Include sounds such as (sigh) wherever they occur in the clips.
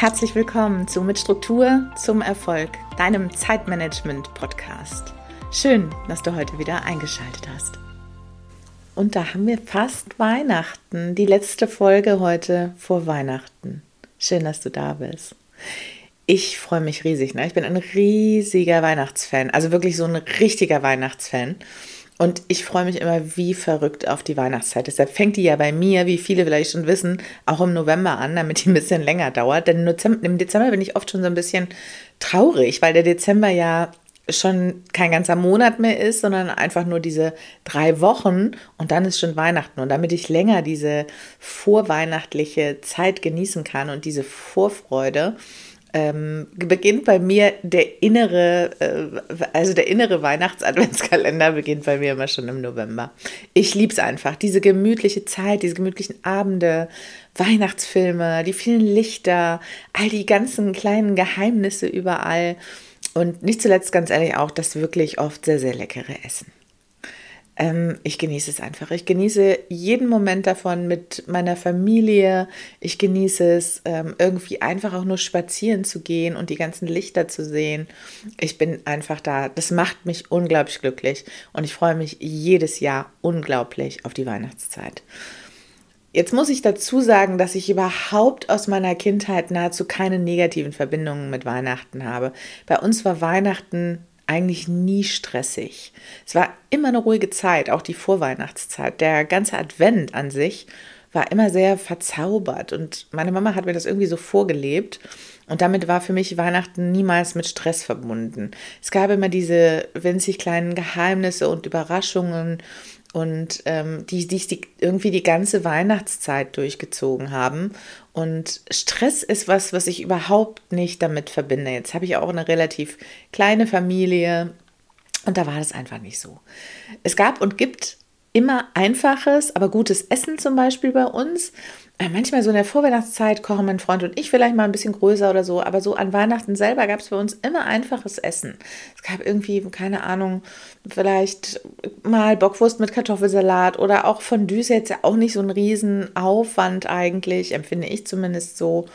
Herzlich willkommen zu Mit Struktur zum Erfolg, deinem Zeitmanagement-Podcast. Schön, dass du heute wieder eingeschaltet hast. Und da haben wir fast Weihnachten, die letzte Folge heute vor Weihnachten. Schön, dass du da bist. Ich freue mich riesig. Ne? Ich bin ein riesiger Weihnachtsfan, also wirklich so ein richtiger Weihnachtsfan. Und ich freue mich immer wie verrückt auf die Weihnachtszeit. Deshalb fängt die ja bei mir, wie viele vielleicht schon wissen, auch im November an, damit die ein bisschen länger dauert. Denn im Dezember bin ich oft schon so ein bisschen traurig, weil der Dezember ja schon kein ganzer Monat mehr ist, sondern einfach nur diese drei Wochen und dann ist schon Weihnachten. Und damit ich länger diese vorweihnachtliche Zeit genießen kann und diese Vorfreude, ähm, beginnt bei mir der innere, äh, also der innere Weihnachts-Adventskalender beginnt bei mir immer schon im November. Ich liebe es einfach, diese gemütliche Zeit, diese gemütlichen Abende, Weihnachtsfilme, die vielen Lichter, all die ganzen kleinen Geheimnisse überall und nicht zuletzt ganz ehrlich auch das wirklich oft sehr, sehr leckere Essen. Ähm, ich genieße es einfach. Ich genieße jeden Moment davon mit meiner Familie. Ich genieße es, ähm, irgendwie einfach auch nur spazieren zu gehen und die ganzen Lichter zu sehen. Ich bin einfach da. Das macht mich unglaublich glücklich und ich freue mich jedes Jahr unglaublich auf die Weihnachtszeit. Jetzt muss ich dazu sagen, dass ich überhaupt aus meiner Kindheit nahezu keine negativen Verbindungen mit Weihnachten habe. Bei uns war Weihnachten eigentlich nie stressig. Es war immer eine ruhige Zeit, auch die Vorweihnachtszeit. Der ganze Advent an sich war immer sehr verzaubert und meine Mama hat mir das irgendwie so vorgelebt und damit war für mich Weihnachten niemals mit Stress verbunden. Es gab immer diese winzig kleinen Geheimnisse und Überraschungen und ähm, die, die, die irgendwie die ganze Weihnachtszeit durchgezogen haben. Und Stress ist was, was ich überhaupt nicht damit verbinde. Jetzt habe ich auch eine relativ kleine Familie und da war das einfach nicht so. Es gab und gibt immer einfaches, aber gutes Essen zum Beispiel bei uns. Äh, manchmal so in der Vorweihnachtszeit kochen mein Freund und ich vielleicht mal ein bisschen größer oder so, aber so an Weihnachten selber gab es bei uns immer einfaches Essen. Es gab irgendwie, keine Ahnung, vielleicht mal Bockwurst mit Kartoffelsalat oder auch Fondue ist jetzt ja auch nicht so ein Riesenaufwand eigentlich, empfinde ich zumindest so.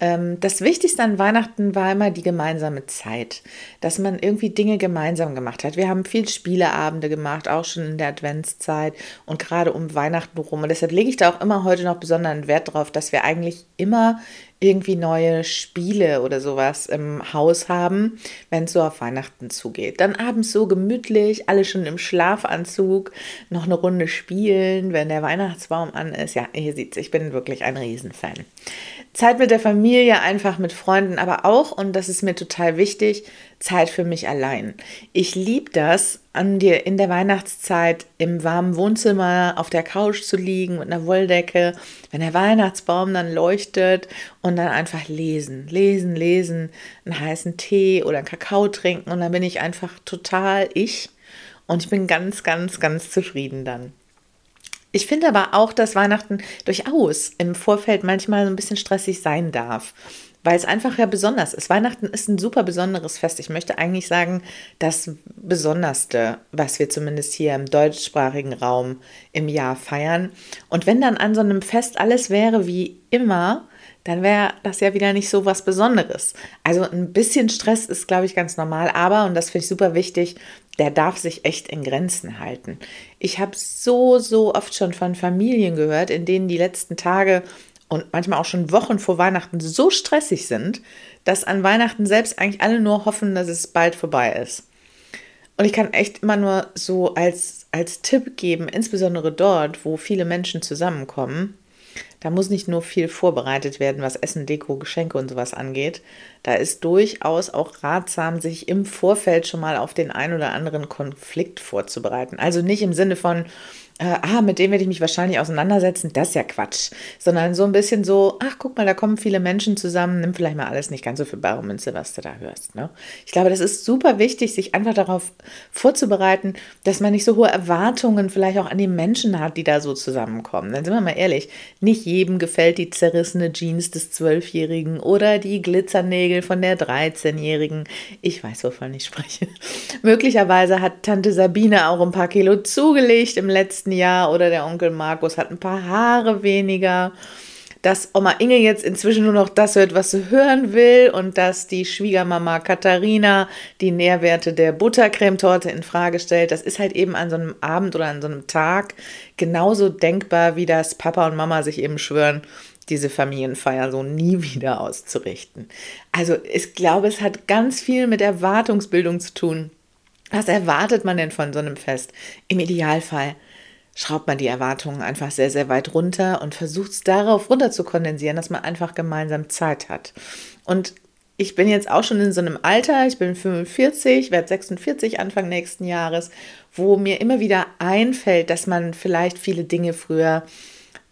Ähm, das Wichtigste an Weihnachten war immer die gemeinsame Zeit, dass man irgendwie Dinge gemeinsam gemacht hat. Wir haben viel Spieleabende gemacht, auch schon in der Adventszeit und gerade um Weihnachten rum. Und deshalb lege ich da auch immer heute noch besonderen Wert drauf, dass wir eigentlich immer irgendwie neue Spiele oder sowas im Haus haben, wenn es so auf Weihnachten zugeht. Dann abends so gemütlich, alle schon im Schlafanzug, noch eine Runde spielen, wenn der Weihnachtsbaum an ist. Ja, ihr seht ich bin wirklich ein Riesenfan. Zeit mit der Familie, einfach mit Freunden, aber auch, und das ist mir total wichtig, Zeit für mich allein. Ich liebe das, an dir in der Weihnachtszeit im warmen Wohnzimmer auf der Couch zu liegen mit einer Wolldecke, wenn der Weihnachtsbaum dann leuchtet und dann einfach lesen, lesen, lesen, einen heißen Tee oder einen Kakao trinken und dann bin ich einfach total ich und ich bin ganz, ganz, ganz zufrieden dann. Ich finde aber auch, dass Weihnachten durchaus im Vorfeld manchmal so ein bisschen stressig sein darf, weil es einfach ja besonders ist. Weihnachten ist ein super besonderes Fest. Ich möchte eigentlich sagen, das Besonderste, was wir zumindest hier im deutschsprachigen Raum im Jahr feiern. Und wenn dann an so einem Fest alles wäre wie immer, dann wäre das ja wieder nicht so was Besonderes. Also ein bisschen Stress ist, glaube ich, ganz normal, aber, und das finde ich super wichtig, der darf sich echt in Grenzen halten. Ich habe so, so oft schon von Familien gehört, in denen die letzten Tage und manchmal auch schon Wochen vor Weihnachten so stressig sind, dass an Weihnachten selbst eigentlich alle nur hoffen, dass es bald vorbei ist. Und ich kann echt immer nur so als, als Tipp geben, insbesondere dort, wo viele Menschen zusammenkommen, da muss nicht nur viel vorbereitet werden, was Essen, Deko, Geschenke und sowas angeht. Da ist durchaus auch ratsam, sich im Vorfeld schon mal auf den ein oder anderen Konflikt vorzubereiten. Also nicht im Sinne von, äh, ah, mit dem werde ich mich wahrscheinlich auseinandersetzen, das ist ja Quatsch. Sondern so ein bisschen so, ach, guck mal, da kommen viele Menschen zusammen, nimm vielleicht mal alles nicht ganz so für bare Münze, was du da hörst. Ne? Ich glaube, das ist super wichtig, sich einfach darauf vorzubereiten, dass man nicht so hohe Erwartungen vielleicht auch an die Menschen hat, die da so zusammenkommen. Dann sind wir mal ehrlich, nicht jedem gefällt die zerrissene Jeans des Zwölfjährigen oder die Glitzernägel von der 13-Jährigen. Ich weiß, wovon ich spreche. (laughs) Möglicherweise hat Tante Sabine auch ein paar Kilo zugelegt im letzten letzten Jahr oder der Onkel Markus hat ein paar Haare weniger. dass Oma Inge jetzt inzwischen nur noch das hört, was sie hören will und dass die Schwiegermama Katharina die Nährwerte der Buttercremetorte in Frage stellt. Das ist halt eben an so einem Abend oder an so einem Tag genauso denkbar, wie das Papa und Mama sich eben schwören, diese Familienfeier so nie wieder auszurichten. Also ich glaube, es hat ganz viel mit Erwartungsbildung zu tun. Was erwartet man denn von so einem Fest? Im Idealfall schraubt man die Erwartungen einfach sehr, sehr weit runter und versucht es darauf runter zu kondensieren, dass man einfach gemeinsam Zeit hat. Und ich bin jetzt auch schon in so einem Alter, ich bin 45, werde 46 Anfang nächsten Jahres, wo mir immer wieder einfällt, dass man vielleicht viele Dinge früher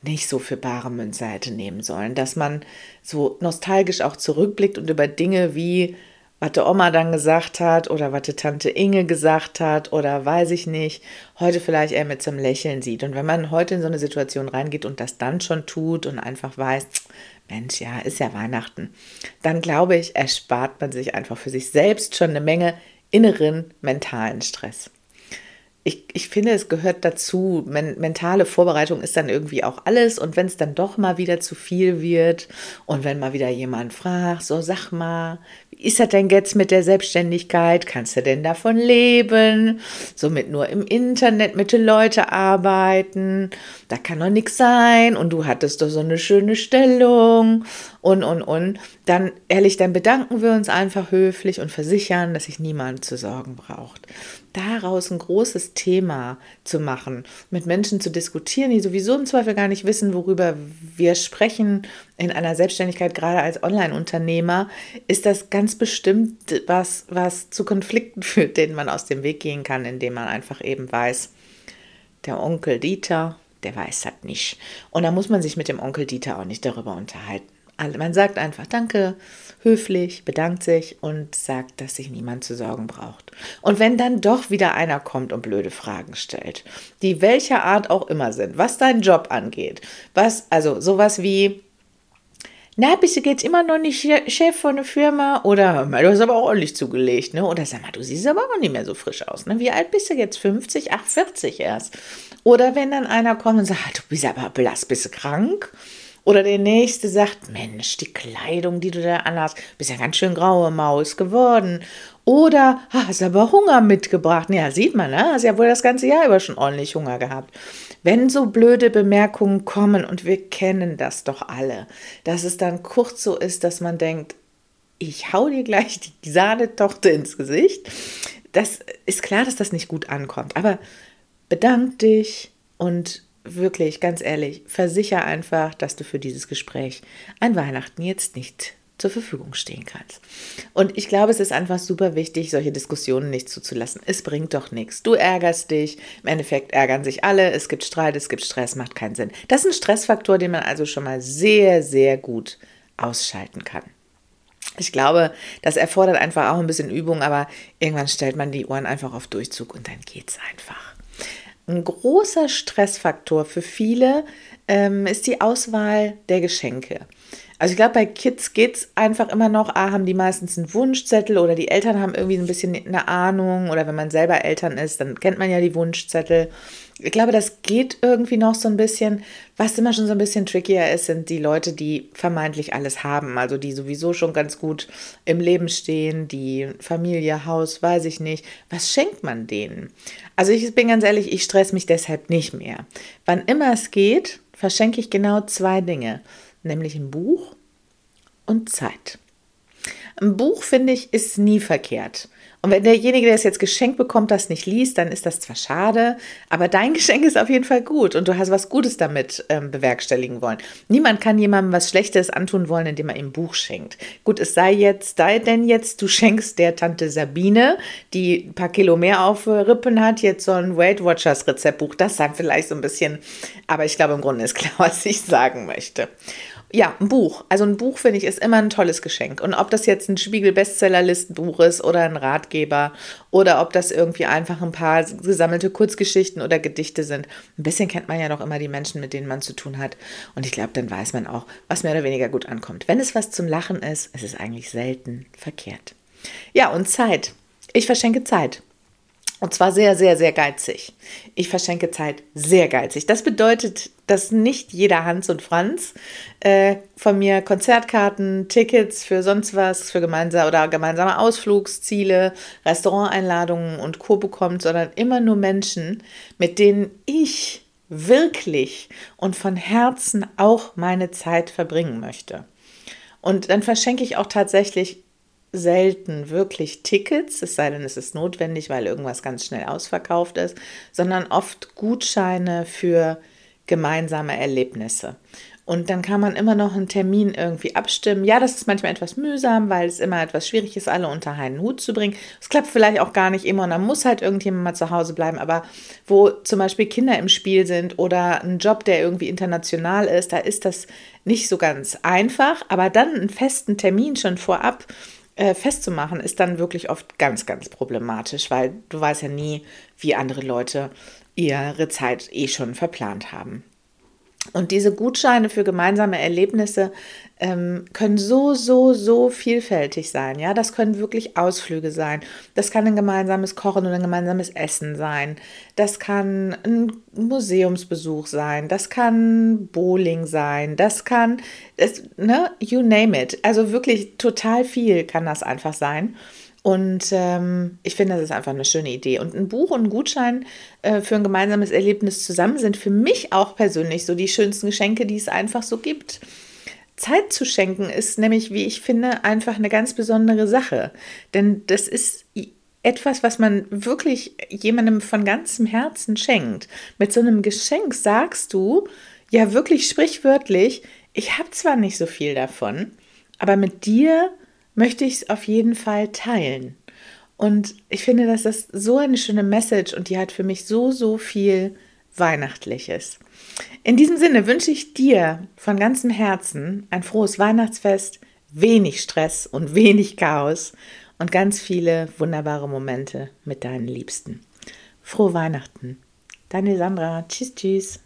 nicht so für bare Münze hätte nehmen sollen, dass man so nostalgisch auch zurückblickt und über Dinge wie was die Oma dann gesagt hat oder was die Tante Inge gesagt hat oder weiß ich nicht, heute vielleicht eher mit so einem Lächeln sieht. Und wenn man heute in so eine Situation reingeht und das dann schon tut und einfach weiß, Mensch, ja, ist ja Weihnachten, dann glaube ich, erspart man sich einfach für sich selbst schon eine Menge inneren mentalen Stress ich, ich finde, es gehört dazu. Men mentale Vorbereitung ist dann irgendwie auch alles. Und wenn es dann doch mal wieder zu viel wird und wenn mal wieder jemand fragt, so sag mal, wie ist das denn jetzt mit der Selbstständigkeit? Kannst du denn davon leben? Somit nur im Internet mit den Leuten arbeiten? Da kann doch nichts sein. Und du hattest doch so eine schöne Stellung und, und, und. Dann, ehrlich, dann bedanken wir uns einfach höflich und versichern, dass sich niemand zu sorgen braucht daraus ein großes Thema zu machen, mit Menschen zu diskutieren, die sowieso im Zweifel gar nicht wissen, worüber wir sprechen in einer Selbstständigkeit, gerade als Online-Unternehmer, ist das ganz bestimmt was, was zu Konflikten (laughs) führt, denen man aus dem Weg gehen kann, indem man einfach eben weiß, der Onkel Dieter, der weiß das nicht. Und da muss man sich mit dem Onkel Dieter auch nicht darüber unterhalten. Man sagt einfach Danke, höflich, bedankt sich und sagt, dass sich niemand zu sorgen braucht. Und wenn dann doch wieder einer kommt und blöde Fragen stellt, die welcher Art auch immer sind, was deinen Job angeht, was, also sowas wie, na, bist du jetzt immer noch nicht Chef von der Firma? Oder, du hast aber auch ordentlich zugelegt, ne? Oder sag mal, du siehst aber auch nicht mehr so frisch aus, ne? Wie alt bist du jetzt? 50? Ach, 40 erst. Oder wenn dann einer kommt und sagt, du bist aber blass, bist du krank? Oder der nächste sagt, Mensch, die Kleidung, die du da anhast, bist ja ganz schön graue Maus geworden. Oder hast aber Hunger mitgebracht. Ja, sieht man, ne? Hast ja wohl das ganze Jahr über schon ordentlich Hunger gehabt. Wenn so blöde Bemerkungen kommen, und wir kennen das doch alle, dass es dann kurz so ist, dass man denkt, ich hau dir gleich die Sahnetochter ins Gesicht. Das ist klar, dass das nicht gut ankommt. Aber bedank dich und wirklich, ganz ehrlich, versicher einfach, dass du für dieses Gespräch an Weihnachten jetzt nicht zur Verfügung stehen kannst. Und ich glaube, es ist einfach super wichtig, solche Diskussionen nicht zuzulassen. Es bringt doch nichts. Du ärgerst dich, im Endeffekt ärgern sich alle, es gibt Streit, es gibt Stress, macht keinen Sinn. Das ist ein Stressfaktor, den man also schon mal sehr, sehr gut ausschalten kann. Ich glaube, das erfordert einfach auch ein bisschen Übung, aber irgendwann stellt man die Ohren einfach auf Durchzug und dann geht es einfach. Ein großer Stressfaktor für viele ähm, ist die Auswahl der Geschenke. Also ich glaube, bei Kids geht es einfach immer noch, ah, haben die meistens einen Wunschzettel oder die Eltern haben irgendwie ein bisschen eine Ahnung oder wenn man selber Eltern ist, dann kennt man ja die Wunschzettel ich glaube, das geht irgendwie noch so ein bisschen. Was immer schon so ein bisschen trickier ist, sind die Leute, die vermeintlich alles haben. Also die sowieso schon ganz gut im Leben stehen, die Familie, Haus, weiß ich nicht. Was schenkt man denen? Also ich bin ganz ehrlich, ich stress mich deshalb nicht mehr. Wann immer es geht, verschenke ich genau zwei Dinge. Nämlich ein Buch und Zeit. Ein Buch, finde ich, ist nie verkehrt. Und wenn derjenige, der es jetzt geschenkt bekommt, das nicht liest, dann ist das zwar schade, aber dein (laughs) Geschenk ist auf jeden Fall gut und du hast was Gutes damit ähm, bewerkstelligen wollen. Niemand kann jemandem was Schlechtes antun wollen, indem er ihm ein Buch schenkt. Gut, es sei jetzt, sei denn jetzt, du schenkst der Tante Sabine, die ein paar Kilo mehr auf Rippen hat, jetzt so ein Weight Watchers Rezeptbuch. Das sei vielleicht so ein bisschen, aber ich glaube, im Grunde ist klar, (laughs) was ich sagen möchte. Ja, ein Buch. Also ein Buch finde ich ist immer ein tolles Geschenk. Und ob das jetzt ein Spiegel-Bestsellerlistenbuch ist oder ein Ratgeber oder ob das irgendwie einfach ein paar gesammelte Kurzgeschichten oder Gedichte sind. Ein bisschen kennt man ja noch immer die Menschen, mit denen man zu tun hat. Und ich glaube, dann weiß man auch, was mehr oder weniger gut ankommt. Wenn es was zum Lachen ist, ist es eigentlich selten verkehrt. Ja, und Zeit. Ich verschenke Zeit. Und zwar sehr, sehr, sehr geizig. Ich verschenke Zeit sehr geizig. Das bedeutet dass nicht jeder Hans und Franz äh, von mir Konzertkarten, Tickets für sonst was, für gemeinsame oder gemeinsame Ausflugsziele, Restauranteinladungen und Co. bekommt, sondern immer nur Menschen, mit denen ich wirklich und von Herzen auch meine Zeit verbringen möchte. Und dann verschenke ich auch tatsächlich selten wirklich Tickets, es sei denn, es ist notwendig, weil irgendwas ganz schnell ausverkauft ist, sondern oft Gutscheine für gemeinsame Erlebnisse. Und dann kann man immer noch einen Termin irgendwie abstimmen. Ja, das ist manchmal etwas mühsam, weil es immer etwas schwierig ist, alle unter einen Hut zu bringen. Es klappt vielleicht auch gar nicht immer und dann muss halt irgendjemand mal zu Hause bleiben. Aber wo zum Beispiel Kinder im Spiel sind oder ein Job, der irgendwie international ist, da ist das nicht so ganz einfach. Aber dann einen festen Termin schon vorab äh, festzumachen, ist dann wirklich oft ganz, ganz problematisch, weil du weißt ja nie, wie andere Leute ihre Zeit eh schon verplant haben. Und diese Gutscheine für gemeinsame Erlebnisse ähm, können so, so, so vielfältig sein. Ja, das können wirklich Ausflüge sein. Das kann ein gemeinsames Kochen oder ein gemeinsames Essen sein. Das kann ein Museumsbesuch sein. Das kann Bowling sein. Das kann, das, ne, you name it. Also wirklich total viel kann das einfach sein. Und ähm, ich finde, das ist einfach eine schöne Idee. Und ein Buch und ein Gutschein äh, für ein gemeinsames Erlebnis zusammen sind für mich auch persönlich so die schönsten Geschenke, die es einfach so gibt. Zeit zu schenken ist nämlich, wie ich finde, einfach eine ganz besondere Sache. Denn das ist etwas, was man wirklich jemandem von ganzem Herzen schenkt. Mit so einem Geschenk sagst du ja wirklich sprichwörtlich, ich habe zwar nicht so viel davon, aber mit dir möchte ich es auf jeden Fall teilen. Und ich finde, dass das so eine schöne Message und die hat für mich so, so viel Weihnachtliches. In diesem Sinne wünsche ich dir von ganzem Herzen ein frohes Weihnachtsfest, wenig Stress und wenig Chaos und ganz viele wunderbare Momente mit deinen Liebsten. Frohe Weihnachten. Deine Sandra. Tschüss, tschüss.